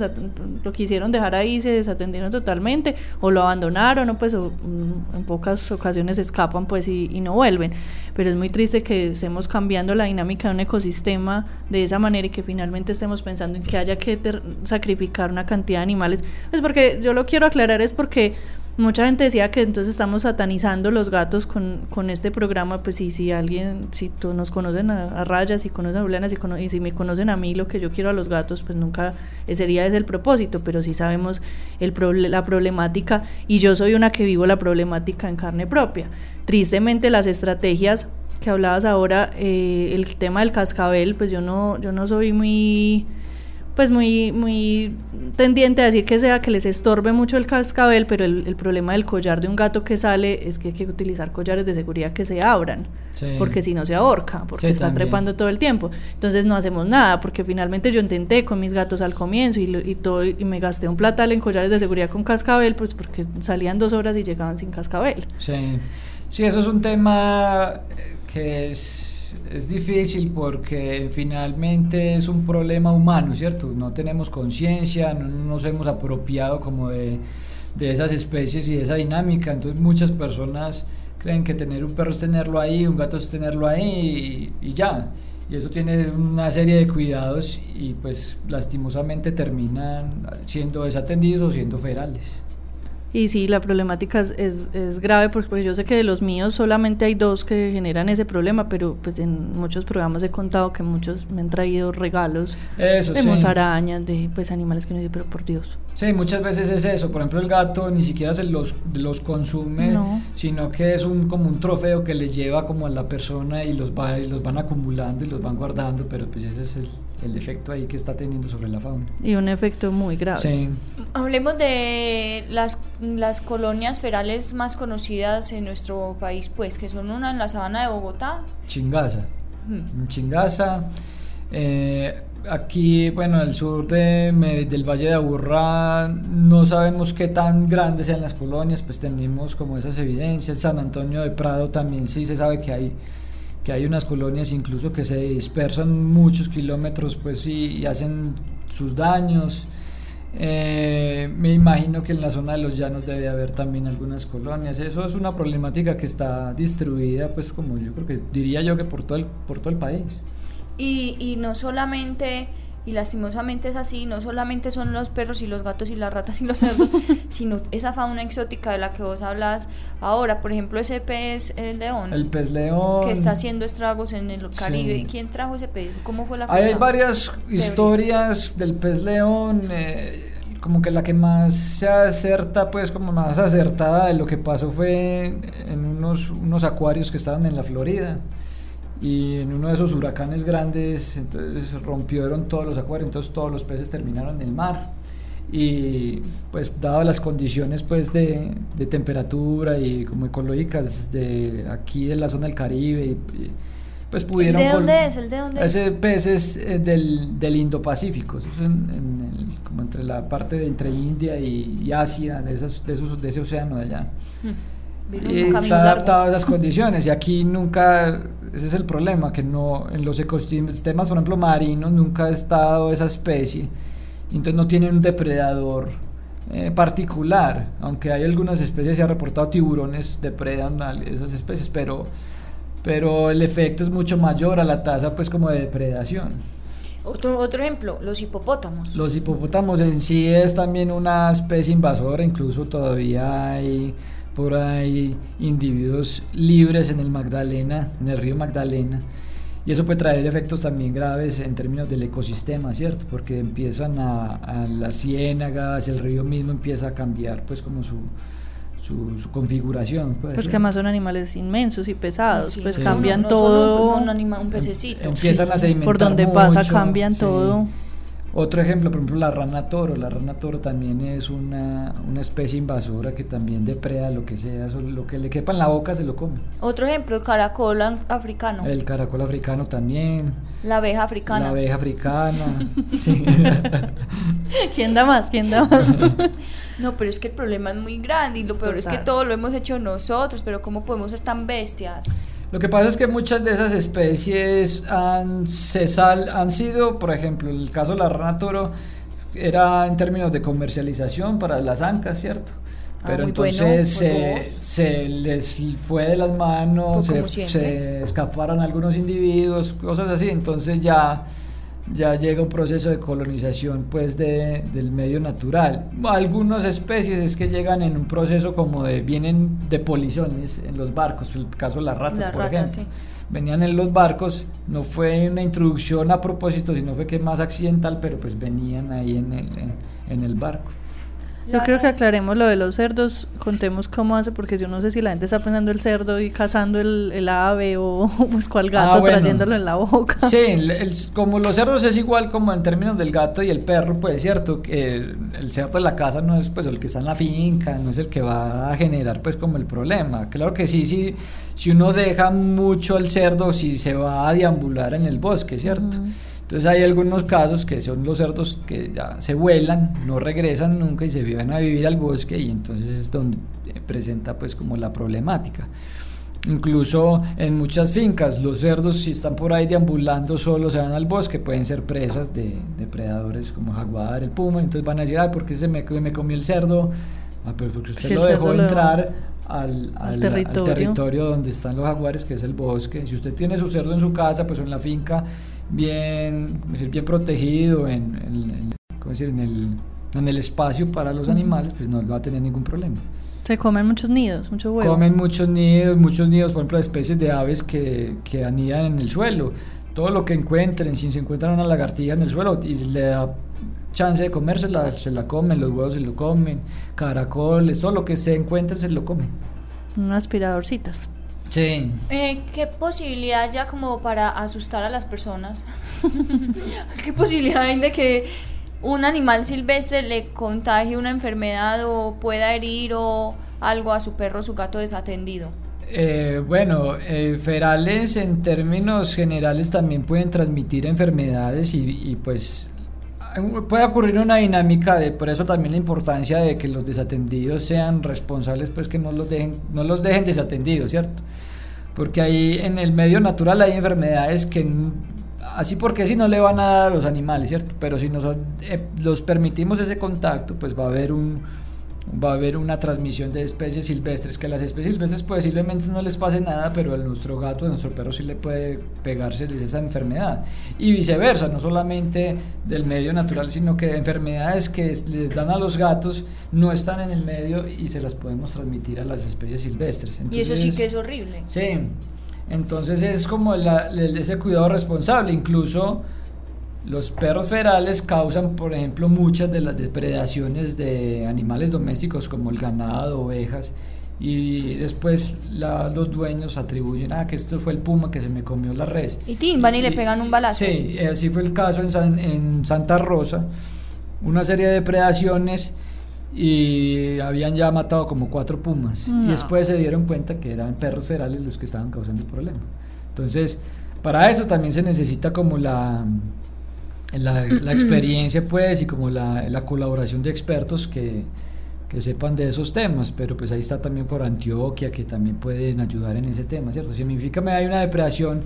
lo quisieron dejar ahí, se desatendieron totalmente, o lo abandonaron, o pues mm, en pocas ocasiones escapan pues y, y no vuelven. Pero es muy triste que estemos cambiando la dinámica de un ecosistema de esa manera y que finalmente estemos pensando en que haya que sacrificar una cantidad de animales. Pues porque yo lo quiero aclarar es porque Mucha gente decía que entonces estamos satanizando los gatos con, con este programa, pues sí, si alguien, si tú nos conocen a, Rayas, si conocen a Juliana, si, y si me conocen a mí lo que yo quiero a los gatos, pues nunca ese el propósito, pero sí sabemos el la problemática y yo soy una que vivo la problemática en carne propia. Tristemente las estrategias que hablabas ahora, eh, el tema del cascabel, pues yo no, yo no soy muy pues muy, muy tendiente a decir que sea que les estorbe mucho el cascabel, pero el, problema del collar de un gato que sale es que hay que utilizar collares de seguridad que se abran, porque si no se ahorca, porque está trepando todo el tiempo. Entonces no hacemos nada, porque finalmente yo intenté con mis gatos al comienzo y, y, todo, y me gasté un platal en collares de seguridad con cascabel, pues porque salían dos horas y llegaban sin cascabel. Sí, sí eso es un tema que es es difícil porque finalmente es un problema humano, ¿cierto? No tenemos conciencia, no nos hemos apropiado como de, de, esas especies y de esa dinámica, entonces muchas personas creen que tener un perro es tenerlo ahí, un gato es tenerlo ahí y, ya. Y eso tiene una serie de cuidados y pues lastimosamente terminan siendo desatendidos o siendo ferales. Y sí, la problemática es, es, grave porque yo sé que de los míos solamente hay dos que generan ese problema, pero pues en muchos programas he contado que muchos me han traído regalos eso, de sí. arañas, de pues animales que no sé, pero por Dios. Sí, muchas veces es eso. Por ejemplo, el gato ni siquiera se los, los consume, sino que es un como un trofeo que le lleva como a la persona y los, va, y los van acumulando y los van guardando, pero pues ese es el, el efecto ahí que está teniendo sobre la fauna. Y un efecto muy grave. Sí. Hablemos de las, las colonias ferales más conocidas en nuestro país, pues, que son una en la sabana de Bogotá. Chingaza. Chingaza. Eh, aquí, bueno, en el sur de, del Valle de Aburrá, no sabemos qué tan grandes sean las colonias, pues tenemos como esas evidencias. San Antonio de Prado también sí se sabe que hay que hay unas colonias incluso que se dispersan muchos kilómetros pues y, hacen sus daños. Eh, me imagino que en la zona de los llanos debe haber también algunas colonias. Eso es una problemática que está distribuida, pues como yo creo que diría yo que por todo el, por todo el país. Y, y no solamente y lastimosamente es así, no solamente son los perros y los gatos y las ratas y los cerdos, sino esa fauna exótica de la que vos hablas ahora, por ejemplo ese pez el león. El pez león. Que está haciendo estragos en el Caribe. ¿Quién trajo ese pez? ¿Cómo fue la cosa? Hay varias historias del pez león. Eh, como que la que más se acerta, pues como más acertada de lo que pasó fue en unos, unos acuarios que estaban en la Florida y en uno de esos huracanes grandes, entonces rompieron todos los acuarios, entonces todos los peces terminaron en el mar. Y pues dadas las condiciones pues de, de, temperatura y como ecológicas de aquí de la zona del Caribe, y, pues pudieron... ¿De dónde es? ¿El de dónde Ese pez es eh, del, del Indo-Pacífico, eso es en, como entre la parte de entre India y, Asia, de, esos, de, esos, de ese océano de allá. Hmm y está adaptado a esas condiciones y aquí nunca, ese es el problema, que no en los ecosistemas, por ejemplo, marinos, nunca ha estado esa especie, entonces no tienen un depredador eh, particular, aunque hay algunas especies, se ha reportado tiburones depredan esas especies, pero, pero el efecto es mucho mayor a la tasa pues como de depredación. Otro, otro ejemplo, los hipopótamos. Los hipopótamos en sí es también una especie invasora, incluso todavía hay por ahí individuos libres en el Magdalena, en el río Magdalena. Y eso puede traer efectos también graves en términos del ecosistema, ¿cierto? Porque empiezan a, a las ciénagas, el río mismo empieza a cambiar pues como su, su, configuración. Pues que además son animales inmensos y pesados, pues cambian todo. un, un, pececito. Empiezan a sedimentar Por donde pasa cambian todo. Otro ejemplo, por ejemplo, la rana toro. La rana toro también es una, especie invasora que también depreda lo que sea, lo que le quepa en la boca se lo come. Otro ejemplo, el caracol africano. El caracol africano también. La abeja africana. La abeja africana. sí. ¿Quién da más? ¿Quién da más? no, pero es que el problema es muy grande y lo peor es que todo lo hemos hecho nosotros, pero ¿cómo podemos ser tan bestias? Lo que pasa es que muchas de esas especies han, han sido, por ejemplo, el caso de la rana toro, era en términos de comercialización para las ancas, ¿cierto? Ah, Pero entonces se, les fue de las manos, se, se escaparon algunos individuos, cosas así, entonces ya ya llega un proceso de colonización pues de, del medio natural. Algunas especies es que llegan en un proceso como de, vienen de polizones en los barcos, el caso de las ratas, por ejemplo. Venían en los barcos, no fue una introducción a propósito, sino fue que más accidental, pero pues venían ahí en el, en el barco. Yo creo que aclaremos lo de los cerdos, contemos cómo hace, porque yo no sé si la gente está pensando el cerdo y cazando el, ave o pues cual gato ah, trayéndolo en la boca. Sí, como los cerdos es igual como en términos del gato y el perro, pues es cierto que el cerdo de la casa no es pues el que está en la finca, no es el que va a generar pues como el problema. Claro que sí, sí, si uno deja mucho al cerdo, sí se va a deambular en el bosque, ¿cierto? Entonces hay algunos casos que son los cerdos que ya se vuelan, no regresan nunca y se viven a vivir al bosque y entonces es donde presenta pues como la problemática. Incluso en muchas fincas los cerdos si están por ahí deambulando solo se van al bosque pueden ser presas de depredadores como jaguar, el puma, entonces van a decir, ay, ¿por qué se me, me comió el cerdo? Ah, pero porque usted lo dejó entrar al, al, territorio. donde están los jaguares, que es el bosque. Si usted tiene su cerdo en su casa, pues en la finca, bien, bien protegido, en, en, decir? en, el, en el espacio para los animales, pues no va a tener ningún problema. Se comen muchos nidos, muchos huevos. Comen muchos nidos, muchos nidos, por ejemplo, de especies de aves que, que anidan en el suelo. Todo lo que encuentren, si se encuentran una lagartija en el suelo y le da chance de comérsela, se la comen, los huevos se lo comen, caracoles, todo lo que se encuentre se lo comen. Unas aspiradorcitas. Sí. Eh, ¿Qué posibilidad ya como para asustar a las personas? ¿Qué posibilidad hay de que un animal silvestre le contagie una enfermedad o pueda herir o algo a su perro o su gato desatendido? Eh, bueno, eh, ferales en términos generales también pueden transmitir enfermedades y, pues puede ocurrir una dinámica de por eso también la importancia de que los desatendidos sean responsables pues que no los dejen no los dejen desatendidos cierto porque ahí en el medio natural hay enfermedades que así porque si no le van a dar a los animales, ¿cierto? Pero si nos eh, los permitimos ese contacto, pues va a haber un va a haber una transmisión de especies silvestres, que a las especies silvestres posiblemente no les pase nada, pero a nuestro gato, a nuestro perro sí le puede pegarse esa enfermedad. Y viceversa, no solamente del medio natural, sino que enfermedades que les dan a los gatos no están en el medio y se las podemos transmitir a las especies silvestres. y eso sí que es horrible. Sí, entonces es como ese cuidado responsable, incluso los perros ferales causan, por ejemplo, muchas de las depredaciones de animales domésticos como el ganado, ovejas, y después los dueños atribuyen a ah, que esto fue el puma que se me comió la res. Y timban y, y le pegan un balazo. Sí, así fue el caso en, en Santa Rosa, una serie de depredaciones y habían ya matado como cuatro pumas y después se dieron cuenta que eran perros ferales los que estaban causando el problema. Entonces, para eso también se necesita como la, la, experiencia pues y como la, la colaboración de expertos que, que, sepan de esos temas, pero pues ahí está también por Antioquia que también pueden ayudar en ese tema, ¿cierto? Si significa que hay una depredación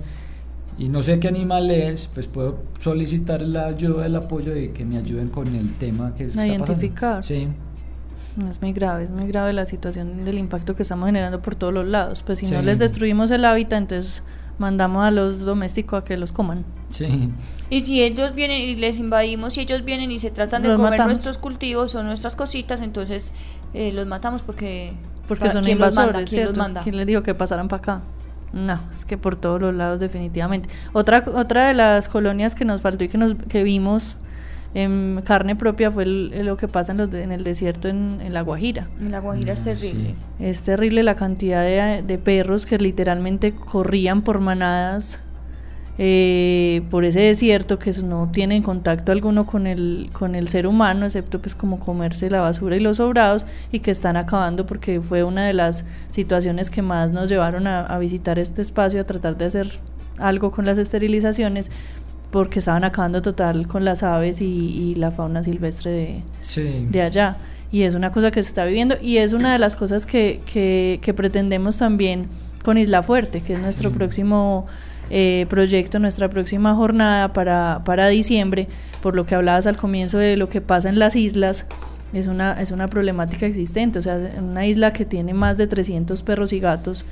y no sé qué animal es, pues puedo solicitar la ayuda, el apoyo de que me ayuden con el tema que está identificar. Sí. Es muy grave, es muy grave la situación del impacto que estamos generando por todos los lados. Pues si no les destruimos el hábitat, entonces mandamos a los domésticos a que los coman. Sí. Y si ellos vienen y les invadimos, si ellos vienen y se tratan de comer nuestros cultivos o nuestras cositas, entonces eh, los matamos porque porque son invasores, ¿quién, los manda? ¿Quién les dijo que pasaran para acá? No, es que por todos los lados definitivamente. Otra otra de las colonias que nos faltó y que nos que vimos en carne propia fue lo que pasa en, los en el desierto en, La Guajira. En La Guajira es ah, terrible. Es terrible la cantidad de, perros que literalmente corrían por manadas eh, por ese desierto que no tienen contacto alguno con el, con el ser humano, excepto pues como comerse la basura y los sobrados y que están acabando porque fue una de las situaciones que más nos llevaron a, a visitar este espacio, a tratar de hacer algo con las esterilizaciones porque estaban acabando total con las aves y, la fauna silvestre de, de, allá. Y es una cosa que se está viviendo y es una de las cosas que, que, pretendemos también con Isla Fuerte, que es nuestro próximo eh, proyecto, nuestra próxima jornada para, para diciembre, por lo que hablabas al comienzo de lo que pasa en las islas. Es una, es una problemática existente, o sea, una isla que tiene más de 300 perros y gatos,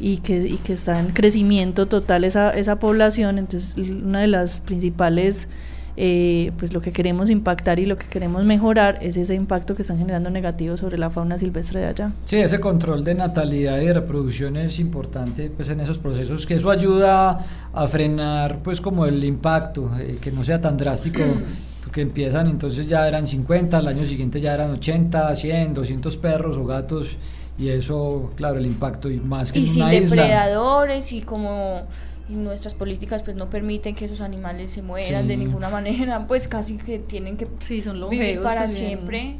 y que, y que está en crecimiento total esa, esa población, entonces una de las principales, eh, pues lo que queremos impactar y lo que queremos mejorar es ese impacto que están generando negativo sobre la fauna silvestre de allá. Sí, ese control de natalidad y de reproducción es importante pues en esos procesos, que eso ayuda a frenar pues como el impacto, eh, que no sea tan drástico. porque empiezan entonces ya eran 50, al año siguiente ya eran 80, 100, 200 perros o gatos y eso, claro, el impacto y más que y sin depredadores y como nuestras políticas pues no permiten que esos animales se mueran de ninguna manera, pues casi que tienen que sí, son vivir para siempre.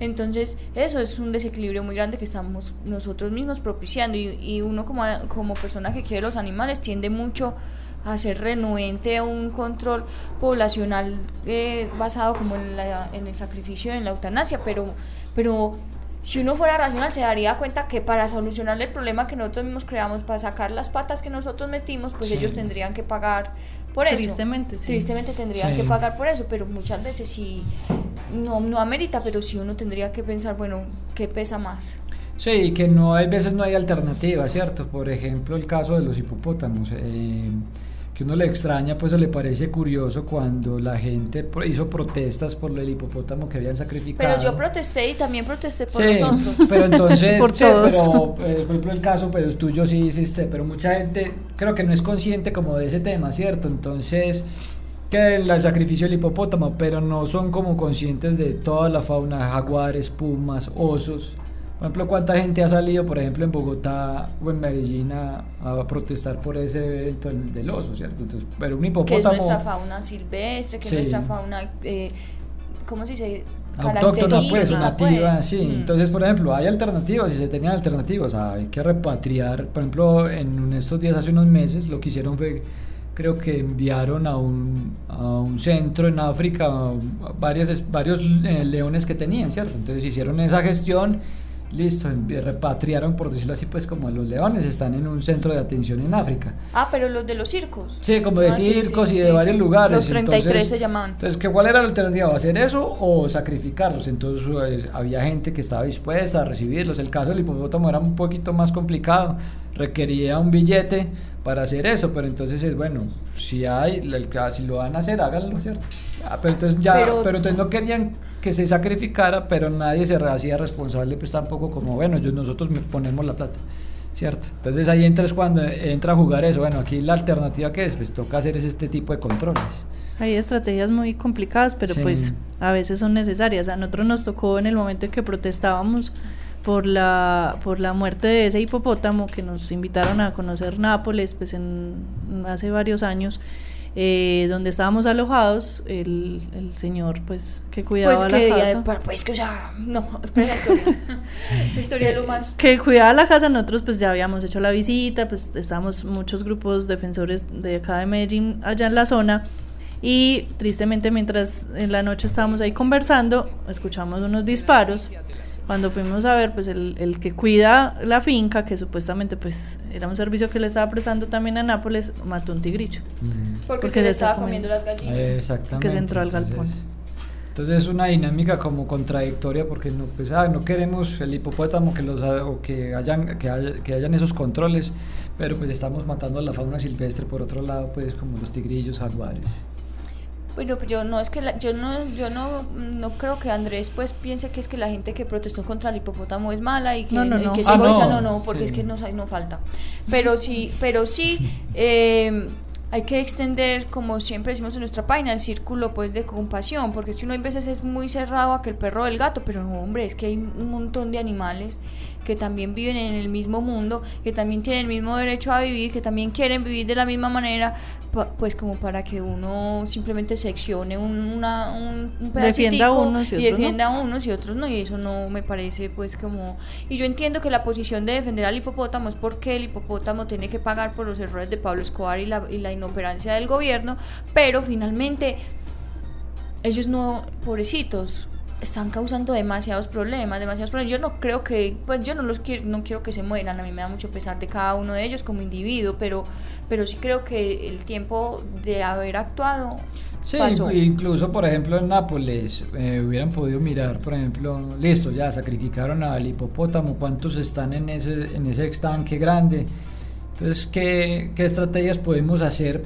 Entonces, eso es un desequilibrio muy grande que estamos nosotros mismos propiciando. Y, y uno como, como persona que quiere los animales tiende mucho a ser renuente a un control poblacional eh, basado como en, la, en el sacrificio, en la eutanasia, pero, pero si uno fuera racional se daría cuenta que para solucionar el problema que nosotros mismos creamos, para sacar las patas que nosotros metimos, pues ellos tendrían que pagar por eso. Tristemente, sí. Tristemente tendrían que pagar por eso, pero muchas veces si no, no amerita, pero sí uno tendría que pensar, bueno, ¿qué pesa más? Sí, que no hay veces no hay alternativa, ¿cierto? Por ejemplo, el caso de los hipopótamos. Eh, que uno le extraña, pues o le parece curioso cuando la gente hizo protestas por el hipopótamo que habían sacrificado. Pero yo protesté y también protesté por sí, nosotros. Pero entonces, por, todos. Pero, eh, por ejemplo, el caso pues, tuyo sí hiciste, pero mucha gente creo que no es consciente como de ese tema, ¿cierto? Entonces, que el sacrificio del hipopótamo, pero no son como conscientes de toda la fauna, jaguares, pumas, osos por ejemplo, ¿cuánta gente ha salido, por ejemplo, en Bogotá o en Medellín a, protestar por ese evento del, oso, ¿cierto? Entonces, pero un hipopótamo... Que es nuestra fauna silvestre, que es nuestra fauna, eh, ¿cómo se dice? Autóctona, pues, nativa, pues. sí. Mm. Entonces, por ejemplo, hay alternativas, si se tenían alternativas, hay que repatriar, por ejemplo, en estos días, hace unos meses, lo que hicieron fue creo que enviaron a un, a un centro en África varios, varios eh, leones que tenían, ¿cierto? Entonces hicieron esa gestión listo, repatriaron, por decirlo así, pues como los leones están en un centro de atención en África. Ah, pero los de los circos. Sí, como de ah, circos y de varios lugares. Los 33 se llamaban. Entonces, ¿qué, ¿cuál era la alternativa? ¿Hacer eso o sacrificarlos? Entonces pues, había gente que estaba dispuesta a recibirlos. El caso del hipopótamo era un poquito más complicado, requería un billete para hacer eso, pero entonces es bueno, si hay, si lo van a hacer, háganlo, ¿cierto? Ah, pero entonces ya, pero entonces no querían que se sacrificara, pero nadie se hacía responsable, pues tampoco como, bueno, yo, nosotros ponemos la plata, ¿cierto? Entonces ahí entra es cuando entra a jugar eso, bueno, aquí la alternativa que es, pues toca hacer es este tipo de controles. Hay estrategias muy complicadas, pero pues a veces son necesarias. A nosotros nos tocó en el momento en que protestábamos por la, por la muerte de ese hipopótamo que nos invitaron a conocer Nápoles pues en, hace varios años eh, donde estábamos alojados, el, el, señor pues que cuidaba pues la casa. pues que o sea, no, espera la historia. Esa historia de lo más. Que cuidaba la casa, nosotros pues ya habíamos hecho la visita, pues estábamos muchos grupos defensores de acá de Medellín allá en la zona. Y tristemente mientras en la noche estábamos ahí conversando, escuchamos unos disparos cuando fuimos a ver, pues el, el, que cuida la finca, que supuestamente pues era un servicio que le estaba prestando también a Nápoles, mató un tigrillo. Porque, se le estaba comiendo, las gallinas. Exactamente. Que se entró al galpón. Entonces es una dinámica como contradictoria porque no, pues, ah, no queremos el hipopótamo que los o que hayan que, que hayan esos controles, pero pues estamos matando a la fauna silvestre por otro lado, pues como los tigrillos, jaguares. Bueno, pero yo no es que yo no yo no, no creo que Andrés pues piense que es que la gente que protestó contra el hipopótamo es mala y que, no, no, no. que ah, no. no, porque es que no, no falta. Pero sí, pero sí eh, hay que extender, como siempre decimos en nuestra página, el círculo pues de compasión, porque es que uno a veces es muy cerrado a que el perro o el gato, pero no, hombre, es que hay un montón de animales que también viven en el mismo mundo, que también tienen el mismo derecho a vivir, que también quieren vivir de la misma manera, pues como para que uno simplemente seccione un, una, un, defienda a unos y, defienda a unos y otros no, y eso no me parece pues como... Y yo entiendo que la posición de defender al hipopótamo es porque el hipopótamo tiene que pagar por los errores de Pablo Escobar y la, y la inoperancia del gobierno, pero finalmente ellos no, pobrecitos, están causando demasiados problemas, demasiados problemas. Yo no creo que, pues yo no los quiero, no quiero que se mueran, a mí me da mucho pesar de cada uno de ellos como individuo, pero, pero sí creo que el tiempo de haber actuado Sí, incluso por ejemplo en Nápoles eh, hubieran podido mirar, por ejemplo, listo, ya sacrificaron al hipopótamo, cuántos están en ese, en ese estanque grande. Entonces, ¿qué, ¿qué estrategias podemos hacer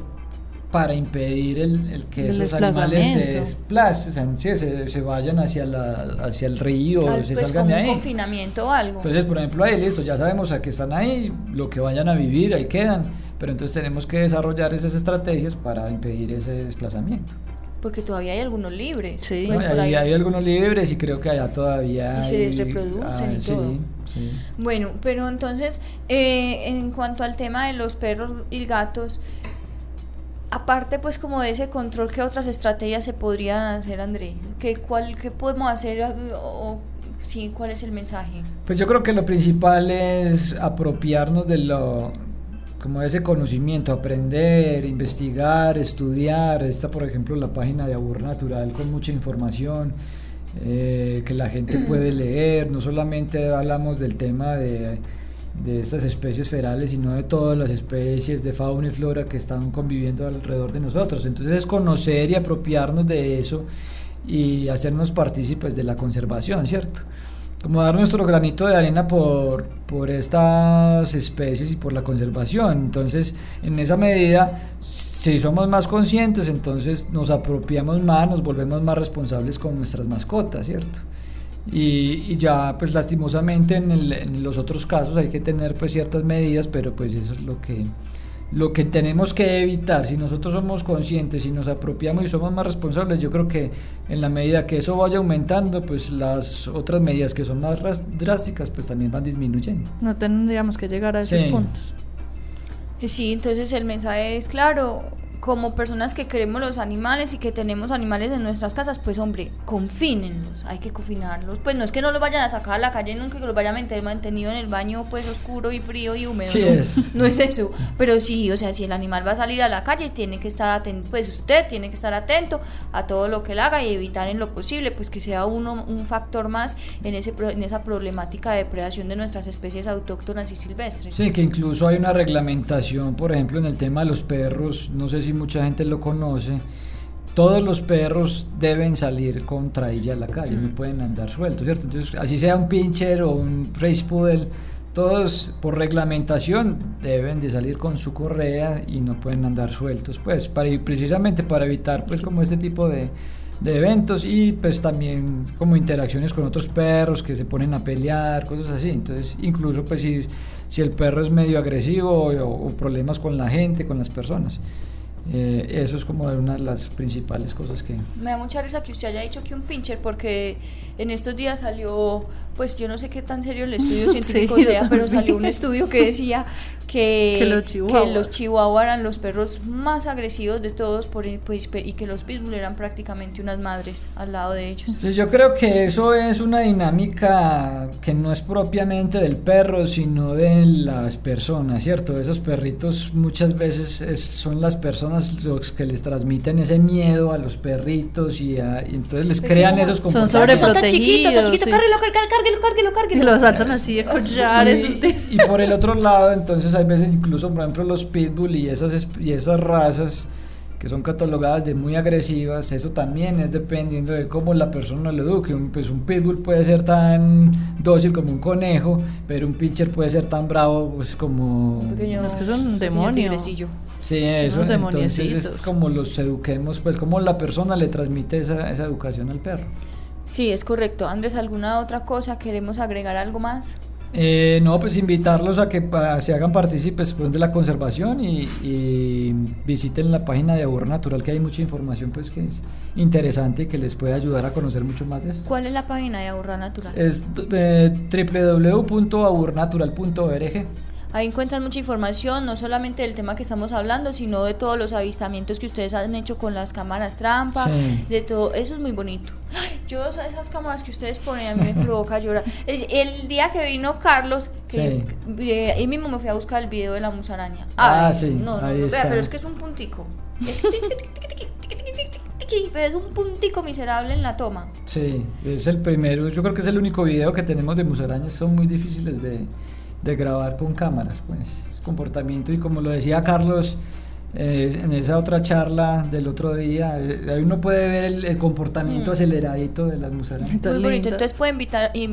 para impedir el, que esos animales se desplacen, se, se, vayan hacia, la, hacia el río, se pues salgan de ahí. Un confinamiento o algo. Entonces, por ejemplo, ahí listo, ya sabemos a qué están ahí, lo que vayan a vivir, ahí quedan, pero entonces tenemos que desarrollar esas estrategias para impedir ese desplazamiento. Porque todavía hay algunos libres. Sí, pues hay, algunos libres y creo que allá todavía. Y se reproducen y ah, todo. Bueno, pero entonces, eh, en cuanto al tema de los perros y gatos, aparte pues como de ese control, ¿qué otras estrategias se podrían hacer, André? ¿Qué, cuál, qué podemos hacer o, sí, cuál es el mensaje? Pues yo creo que lo principal es apropiarnos de lo como ese conocimiento, aprender, investigar, estudiar. Está por ejemplo la página de Abur Natural con mucha información. Eh, que la gente puede leer, no solamente hablamos del tema de de estas especies ferales, sino de todas las especies de fauna y flora que están conviviendo alrededor de nosotros. Entonces es conocer y apropiarnos de eso y hacernos partícipes de la conservación, ¿cierto? Como dar nuestro granito de arena por, por estas especies y por la conservación. Entonces, en esa medida, si somos más conscientes, entonces nos apropiamos más, nos volvemos más responsables con nuestras mascotas, ¿cierto? Y, ya pues lastimosamente en, en, los otros casos hay que tener pues ciertas medidas, pero pues eso es lo que, lo que tenemos que evitar. Si nosotros somos conscientes y nos apropiamos y somos más responsables, yo creo que en la medida que eso vaya aumentando, pues las otras medidas que son más drásticas pues también van disminuyendo. No tendríamos que llegar a esos puntos. Sí, entonces el mensaje es claro, como personas que queremos los animales y que tenemos animales en nuestras casas, pues hombre, confínenlos, hay que confinarlos. Pues no es que no los vayan a sacar a la calle nunca, que los vayan a meter mantenido en el baño pues oscuro y frío y húmedo. Sí no, es. no es eso. Pero sí, o sea, si el animal va a salir a la calle, tiene que estar atento, pues usted tiene que estar atento a todo lo que él haga y evitar en lo posible, pues que sea uno un factor más en, ese, en esa problemática de depredación de nuestras especies autóctonas y silvestres. Sí, que incluso hay una reglamentación, por ejemplo, en el tema de los perros, no sé si mucha gente lo conoce, todos los perros deben salir con trailla a la calle, no pueden andar sueltos, ¿cierto? Entonces, así sea un pincher o un race poodle, todos por reglamentación deben de salir con su correa y no pueden andar sueltos, pues, para, precisamente para evitar, pues, como este tipo de, de eventos y pues también como interacciones con otros perros que se ponen a pelear, cosas así. Entonces, incluso pues si, si el perro es medio agresivo o, o problemas con la gente, con las personas. Eh, eso es como una de las principales cosas que... Me da mucha risa que usted haya dicho que un pincher, porque en estos días salió, pues yo no sé qué tan serio el estudio científico sea, pero salió un estudio que decía que, los chihuahuas eran los perros más agresivos de todos por, pues, y que los pitbull eran prácticamente unas madres al lado de ellos. Pues yo creo que eso es una dinámica que no es propiamente del perro, sino de las personas, ¿cierto? Esos perritos muchas veces son las personas los que les transmiten ese miedo a los perritos y, entonces les crean esos comportamientos. Son sobreprotegidos. Son chiquito, cárguelo, cárguelo, cárguelo, cárguelo. Y los alzan así de collares. Y, y por el otro lado, entonces hay veces incluso, por ejemplo, los pitbull y esas, y esas razas que son catalogadas de muy agresivas, eso también es dependiendo de cómo la persona lo eduque. Un, pues un pitbull puede ser tan dócil como un conejo, pero un pincher puede ser tan bravo pues como... Pequeño, es que son demonios. Sí, eso, entonces es como los eduquemos, pues como la persona le transmite esa, esa educación al perro. Sí, es correcto. Andrés, ¿alguna otra cosa? ¿Queremos agregar algo más? Eh, no, pues invitarlos a que se hagan partícipes pues, de la conservación y, visiten la página de Aburra Natural, que hay mucha información pues que es interesante y que les puede ayudar a conocer mucho más de esto. ¿Cuál es la página de Aburra Natural? Es eh, www.aburnatural.org. Ahí encuentran mucha información, no solamente del tema que estamos hablando, sino de todos los avistamientos que ustedes han hecho con las cámaras trampa, de todo. Eso es muy bonito. yo esas cámaras que ustedes ponen a mí me provoca llorar. El, día que vino Carlos, que ahí mismo me fui a buscar el video de la musaraña. ah, sí. No, no, pero es que es un puntico. Es pero es un puntico miserable en la toma. Sí, es el primero. Yo creo que es el único video que tenemos de musarañas. Son muy difíciles de de grabar con cámaras, pues, comportamiento y como lo decía Carlos eh, en esa otra charla del otro día, eh, ahí uno puede ver el, comportamiento mm. aceleradito de las musarañas. Muy bonito, entonces pueden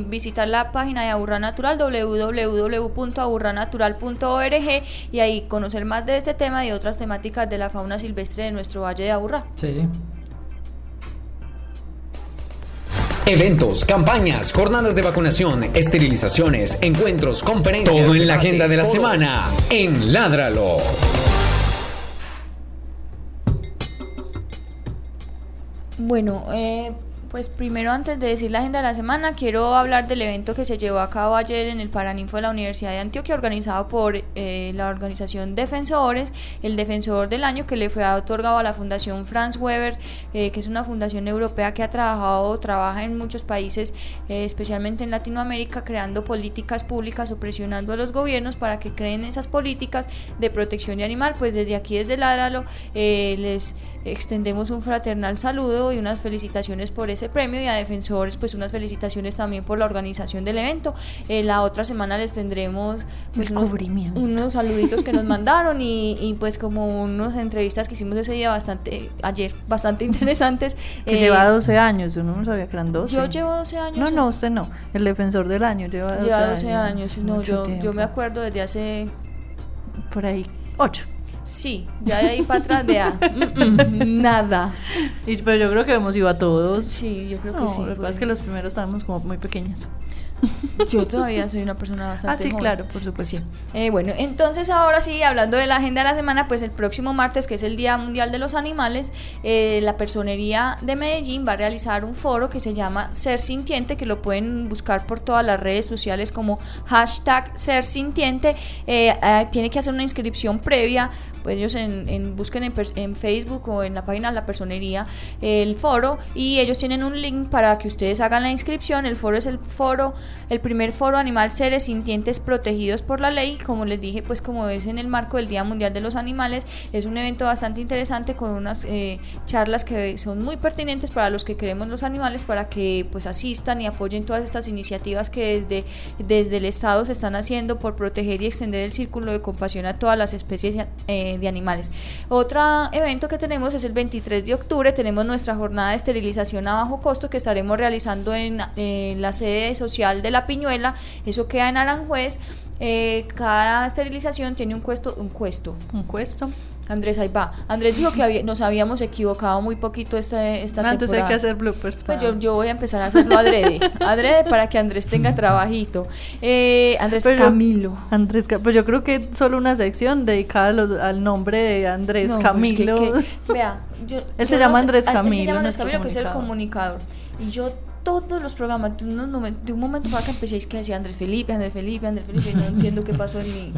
visitar la página de Aburra Natural, www.aburranatural.org y ahí conocer más de este tema y otras temáticas de la fauna silvestre de nuestro Valle de Aburra. Sí. Eventos, campañas, jornadas de vacunación, esterilizaciones, encuentros, conferencias. Todo en la agenda de la semana en Ládralo. Bueno, eh, pues primero antes de decir la agenda de la semana, quiero hablar del evento que se llevó a cabo ayer en el Paraninfo de la Universidad de Antioquia, organizado por eh, la organización Defensores, el Defensor del Año que le fue otorgado a la Fundación Franz Weber, eh, que es una fundación europea que ha trabajado, trabaja en muchos países, eh, especialmente en Latinoamérica, creando políticas públicas o presionando a los gobiernos para que creen esas políticas de protección de animal. Pues desde aquí, desde Ládralo, les extendemos un fraternal saludo y unas felicitaciones por ese este premio y a defensores pues unas felicitaciones también por la organización del evento. Eh, la otra semana les tendremos pues, unos, saluditos que nos mandaron y, pues como unas entrevistas que hicimos ese día bastante, ayer, bastante interesantes. Que lleva 12 años, yo no sabía que eran 12. Yo llevo 12 años. No, no, usted no, el defensor del año lleva 12, lleva 12 años. No, yo, yo me acuerdo desde hace... Por ahí, 8. Sí, ya de ahí para atrás, vea, mm, mm, nada. Y, pero yo creo que hemos ido a todos. Sí, yo creo que sí. Lo que pasa es que los primeros estábamos como muy pequeños. Yo todavía soy una persona bastante. Ah, sí, claro, por supuesto. Eh, bueno, entonces ahora sí, hablando de la agenda de la semana, pues el próximo martes, que es el Día Mundial de los Animales, eh, la Personería de Medellín va a realizar un foro que se llama Ser Sintiente, que lo pueden buscar por todas las redes sociales como hashtag Ser Sintiente. Eh, tiene que hacer una inscripción previa pues ellos en, busquen en, Facebook o en la página de la personería el foro y ellos tienen un link para que ustedes hagan la inscripción. El foro es el foro, el primer foro animal seres sintientes protegidos por la ley. Como les dije, pues como es en el marco del Día Mundial de los Animales, es un evento bastante interesante con unas eh, charlas que son muy pertinentes para los que queremos los animales, para que pues asistan y apoyen todas estas iniciativas que desde, desde el Estado se están haciendo por proteger y extender el círculo de compasión a todas las especies eh, de animales. Otro evento que tenemos es el 23 de octubre, tenemos nuestra jornada de esterilización a bajo costo que estaremos realizando en, la sede social de La Piñuela, eso queda en Aranjuez. Eh, cada esterilización tiene un cuesto, un cuesto, un cuesto Andrés, ahí va. Andrés dijo que nos habíamos equivocado muy poquito esta, esta temporada. Entonces hay que hacer bloopers. Pues yo, voy a empezar a hacerlo adrede. adrede para que Andrés tenga trabajito. Eh, Andrés Camilo. Andrés, pues yo creo que solo una sección dedicada al nombre de Andrés Camilo. vea, yo, él se llama Andrés Camilo. Él se llama Andrés Camilo, que es el comunicador. Y yo todos los programas, de un, momento para que empecéis que decía Andrés Felipe, Andrés Felipe, Andrés Felipe, no entiendo qué pasó en mi,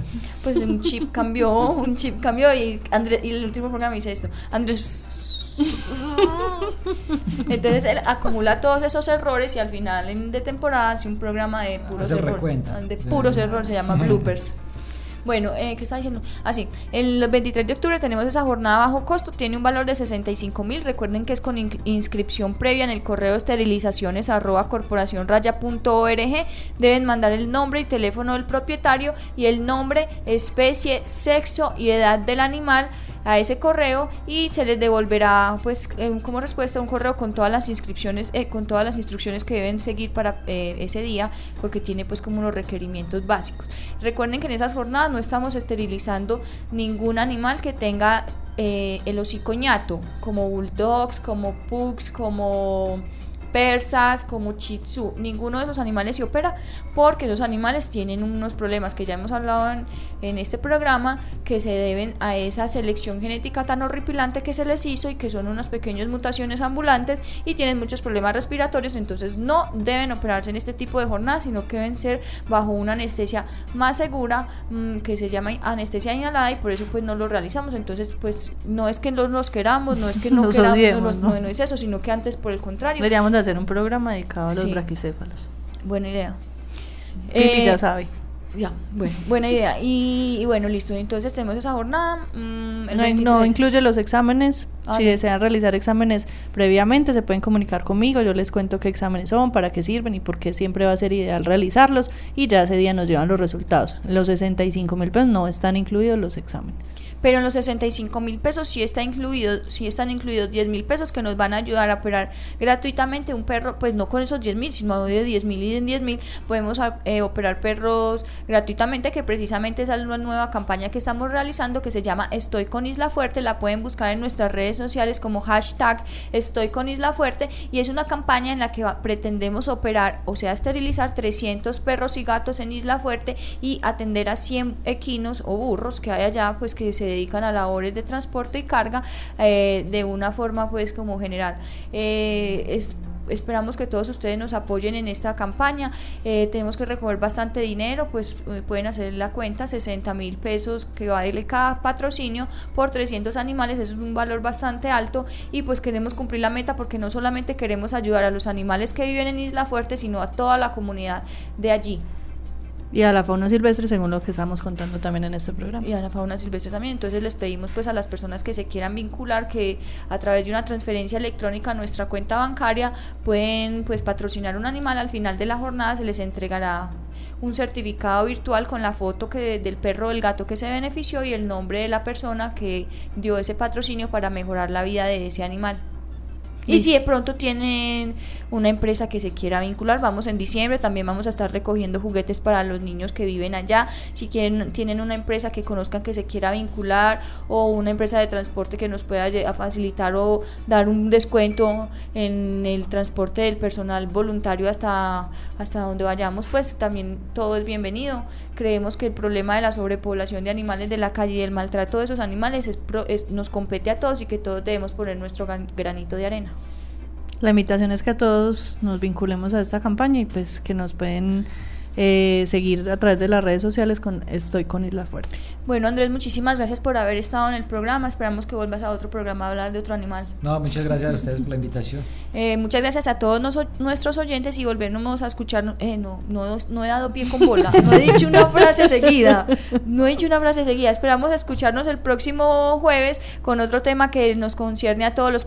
pues un chip cambió, un chip cambió y, Andrés, y el último programa dice esto, Andrés entonces él acumula todos esos errores y al final de temporada hace un programa de puros errores. De puros errores, se llama bloopers. Bueno, eh, ¿qué está diciendo? Así, ah, el 23 de octubre tenemos esa jornada bajo costo, tiene un valor de 65 mil. Recuerden que es con inscripción previa en el correo esterilizaciones arroba Deben mandar el nombre y teléfono del propietario y el nombre, especie, sexo y edad del animal a ese correo y se les devolverá pues eh, como respuesta un correo con todas las inscripciones eh, con todas las instrucciones que deben seguir para eh, ese día porque tiene pues como unos requerimientos básicos. Recuerden que en esas jornadas no estamos esterilizando ningún animal que tenga el hocico ñato como bulldogs como pugs como persas, como chitsu. Ninguno de esos animales se opera porque esos animales tienen unos problemas que ya hemos hablado en, en, este programa que se deben a esa selección genética tan horripilante que se les hizo y que son unas pequeñas mutaciones ambulantes y tienen muchos problemas respiratorios. Entonces no deben operarse en este tipo de jornadas, sino que deben ser bajo una anestesia más segura mm, que se llama anestesia inhalada y por eso pues no lo realizamos. Entonces pues no es que no los queramos, no es que no queramos, no, es eso, sino que antes por el contrario hacer un programa dedicado a los braquicéfalos. Buena idea. Eh, ya sabe. Ya, bueno, buena idea. Y, bueno, listo. Entonces tenemos esa jornada. Mm, no, incluye los exámenes. Ah, si desean realizar exámenes previamente, se pueden comunicar conmigo. Yo les cuento qué exámenes son, para qué sirven y por qué siempre va a ser ideal realizarlos. Y ya ese día nos llevan los resultados. Los 65 mil pesos no están incluidos los exámenes pero en los 65 mil pesos sí está incluido, sí están incluidos 10 mil pesos que nos van a ayudar a operar gratuitamente un perro, pues no con esos 10 mil, sino de 10 mil y en 10 mil podemos eh, operar perros gratuitamente, que precisamente esa es una nueva campaña que estamos realizando que se llama Estoy con Isla Fuerte, la pueden buscar en nuestras redes sociales como hashtag Estoy con Isla Fuerte y es una campaña en la que pretendemos operar, o sea, esterilizar 300 perros y gatos en Isla Fuerte y atender a 100 equinos o burros que hay allá, pues que se dedican a labores de transporte y carga eh, de una forma pues como general. Eh, esperamos que todos ustedes nos apoyen en esta campaña. Eh, tenemos que recoger bastante dinero, pues pueden hacer la cuenta, 60 mil pesos que vale cada patrocinio por 300 animales, eso es un valor bastante alto y pues queremos cumplir la meta porque no solamente queremos ayudar a los animales que viven en Isla Fuerte, sino a toda la comunidad de allí. Y a la fauna silvestre, según lo que estamos contando también en este programa. Y a la fauna silvestre también. Entonces les pedimos pues a las personas que se quieran vincular que a través de una transferencia electrónica a nuestra cuenta bancaria pueden pues patrocinar un animal. Al final de la jornada se les entregará un certificado virtual con la foto que del perro o el gato que se benefició y el nombre de la persona que dio ese patrocinio para mejorar la vida de ese animal. Y si de pronto tienen una empresa que se quiera vincular, vamos en diciembre, también vamos a estar recogiendo juguetes para los niños que viven allá. Si quieren, tienen una empresa que conozcan que se quiera vincular o una empresa de transporte que nos pueda facilitar o dar un descuento en el transporte del personal voluntario hasta, hasta donde vayamos, pues también todo es bienvenido. Creemos que el problema de la sobrepoblación de animales de la calle y el maltrato de esos animales es, nos compete a todos y que todos debemos poner nuestro granito de arena. La invitación es que a todos nos vinculemos a esta campaña y pues que nos pueden eh, seguir a través de las redes sociales con Estoy con Isla Fuerte. Bueno Andrés, muchísimas gracias por haber estado en el programa. Esperamos que vuelvas a otro programa a hablar de otro animal. No, muchas gracias a ustedes por la invitación. Eh, muchas gracias a todos nuestros oyentes y volvernos a escuchar. Eh, no, no, no he dado pie con bola, no he dicho una frase seguida. No he dicho una frase seguida. Esperamos escucharnos el próximo jueves con otro tema que nos concierne a todos los...